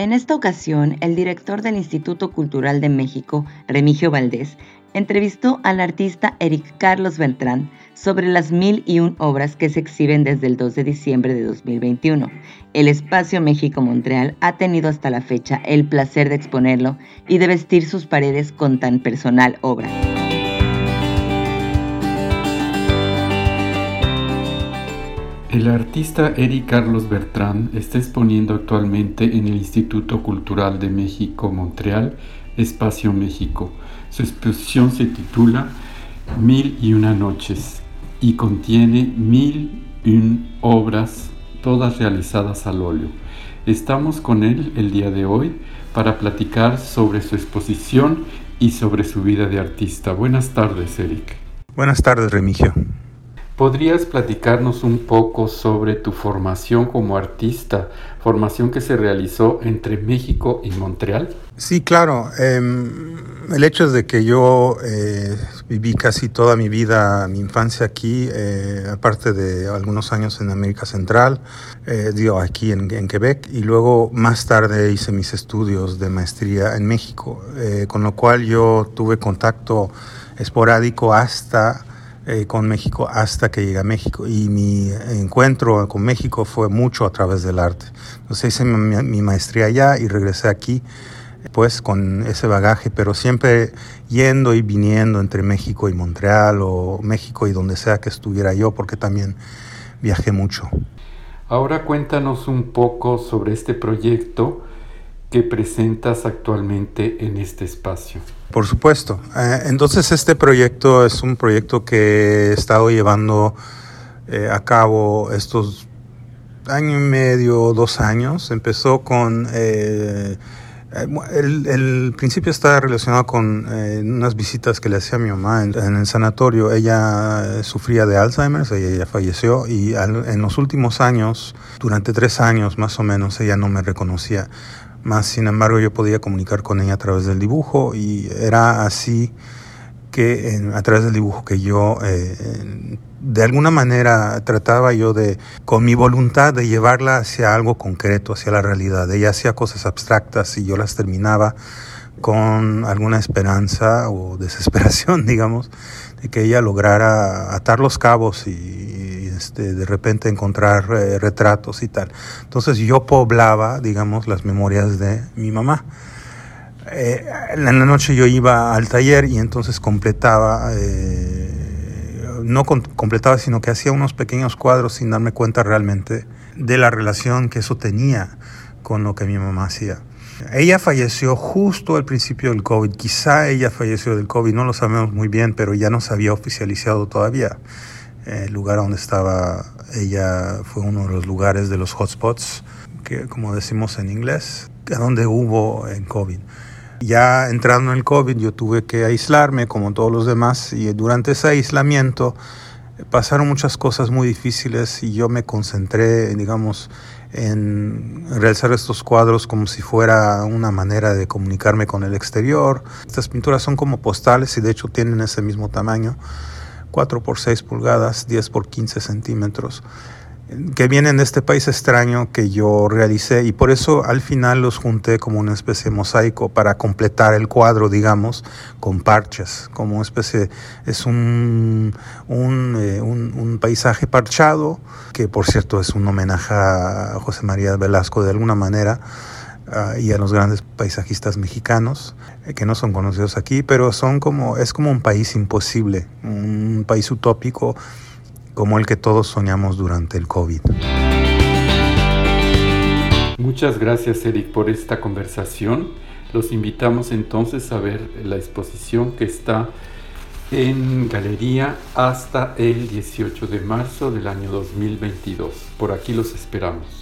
En esta ocasión, el director del Instituto Cultural de México, Remigio Valdés, entrevistó al artista Eric Carlos Beltrán sobre las mil y un obras que se exhiben desde el 2 de diciembre de 2021. El Espacio México Montreal ha tenido hasta la fecha el placer de exponerlo y de vestir sus paredes con tan personal obra. El artista Eric Carlos Bertrán está exponiendo actualmente en el Instituto Cultural de México Montreal, Espacio México. Su exposición se titula Mil y una noches y contiene mil y una obras, todas realizadas al óleo. Estamos con él el día de hoy para platicar sobre su exposición y sobre su vida de artista. Buenas tardes, Eric. Buenas tardes, Remigio. ¿Podrías platicarnos un poco sobre tu formación como artista, formación que se realizó entre México y Montreal? Sí, claro. Em, el hecho es de que yo eh, viví casi toda mi vida, mi infancia aquí, eh, aparte de algunos años en América Central, eh, digo, aquí en, en, Quebec, y luego más tarde hice mis estudios de maestría en México, con lo cual yo tuve contacto esporádico hasta eh, con México hasta que llegué a México. Y mi encuentro con México fue mucho a través del arte. Entonces hice mi, maestría allá y regresé aquí pues con ese bagaje, pero siempre yendo y viniendo entre México y Montreal o México y donde sea que estuviera yo, porque también viajé mucho. Ahora cuéntanos un poco sobre este proyecto que presentas actualmente en este espacio. Por supuesto. Eh, entonces este proyecto es un proyecto que he estado llevando eh, a cabo estos año y medio, dos años. Empezó con... Eh, el, principio está relacionado con unas visitas que le hacía a mi mamá en, el sanatorio. Ella sufría de Alzheimer, ella falleció y en los últimos años, durante tres años más o menos, ella no me reconocía más sin embargo yo podía comunicar con ella a través del dibujo y era así que a través del dibujo que yo eh, de alguna manera trataba yo de con mi voluntad de llevarla hacia algo concreto hacia la realidad. Ella hacía cosas abstractas y yo las terminaba con alguna esperanza o desesperación digamos de que ella lograra atar los cabos y este, de repente encontrar eh, retratos y tal. Entonces yo poblaba, digamos, las memorias de mi mamá. Eh, en la noche yo iba al taller y entonces completaba, eh, no completaba, sino que hacía unos pequeños cuadros sin darme cuenta realmente de la relación que eso tenía con lo que mi mamá hacía. Ella falleció justo al principio del COVID. Quizá ella falleció del COVID, no lo sabemos muy bien, pero ya no se había oficializado todavía. El lugar donde estaba ella fue uno de los lugares de los hotspots, que como decimos en inglés, donde hubo en COVID. Ya entrando en el COVID yo tuve que aislarme como todos los demás y durante ese aislamiento pasaron muchas cosas muy difíciles y yo me concentré, digamos, en realizar estos cuadros como si fuera una manera de comunicarme con el exterior. Estas pinturas son como postales y de hecho tienen ese mismo tamaño. 4 por 6 pulgadas, 10 por 15 centímetros, que vienen de este país extraño que yo realicé y por eso al final los junté como una especie de mosaico para completar el cuadro, digamos, con parches, como una especie, es un, eh, un, un paisaje parchado, que por cierto es un homenaje a José María Velasco de alguna manera, Ah, y a los grandes paisajistas mexicanos eh, que no son conocidos aquí, pero son como es como un país imposible, un país utópico como el que todos soñamos durante el COVID. Muchas gracias Eric por esta conversación. Los invitamos entonces a ver la exposición que está en galería hasta el 18 de marzo del año 2022. Por aquí los esperamos.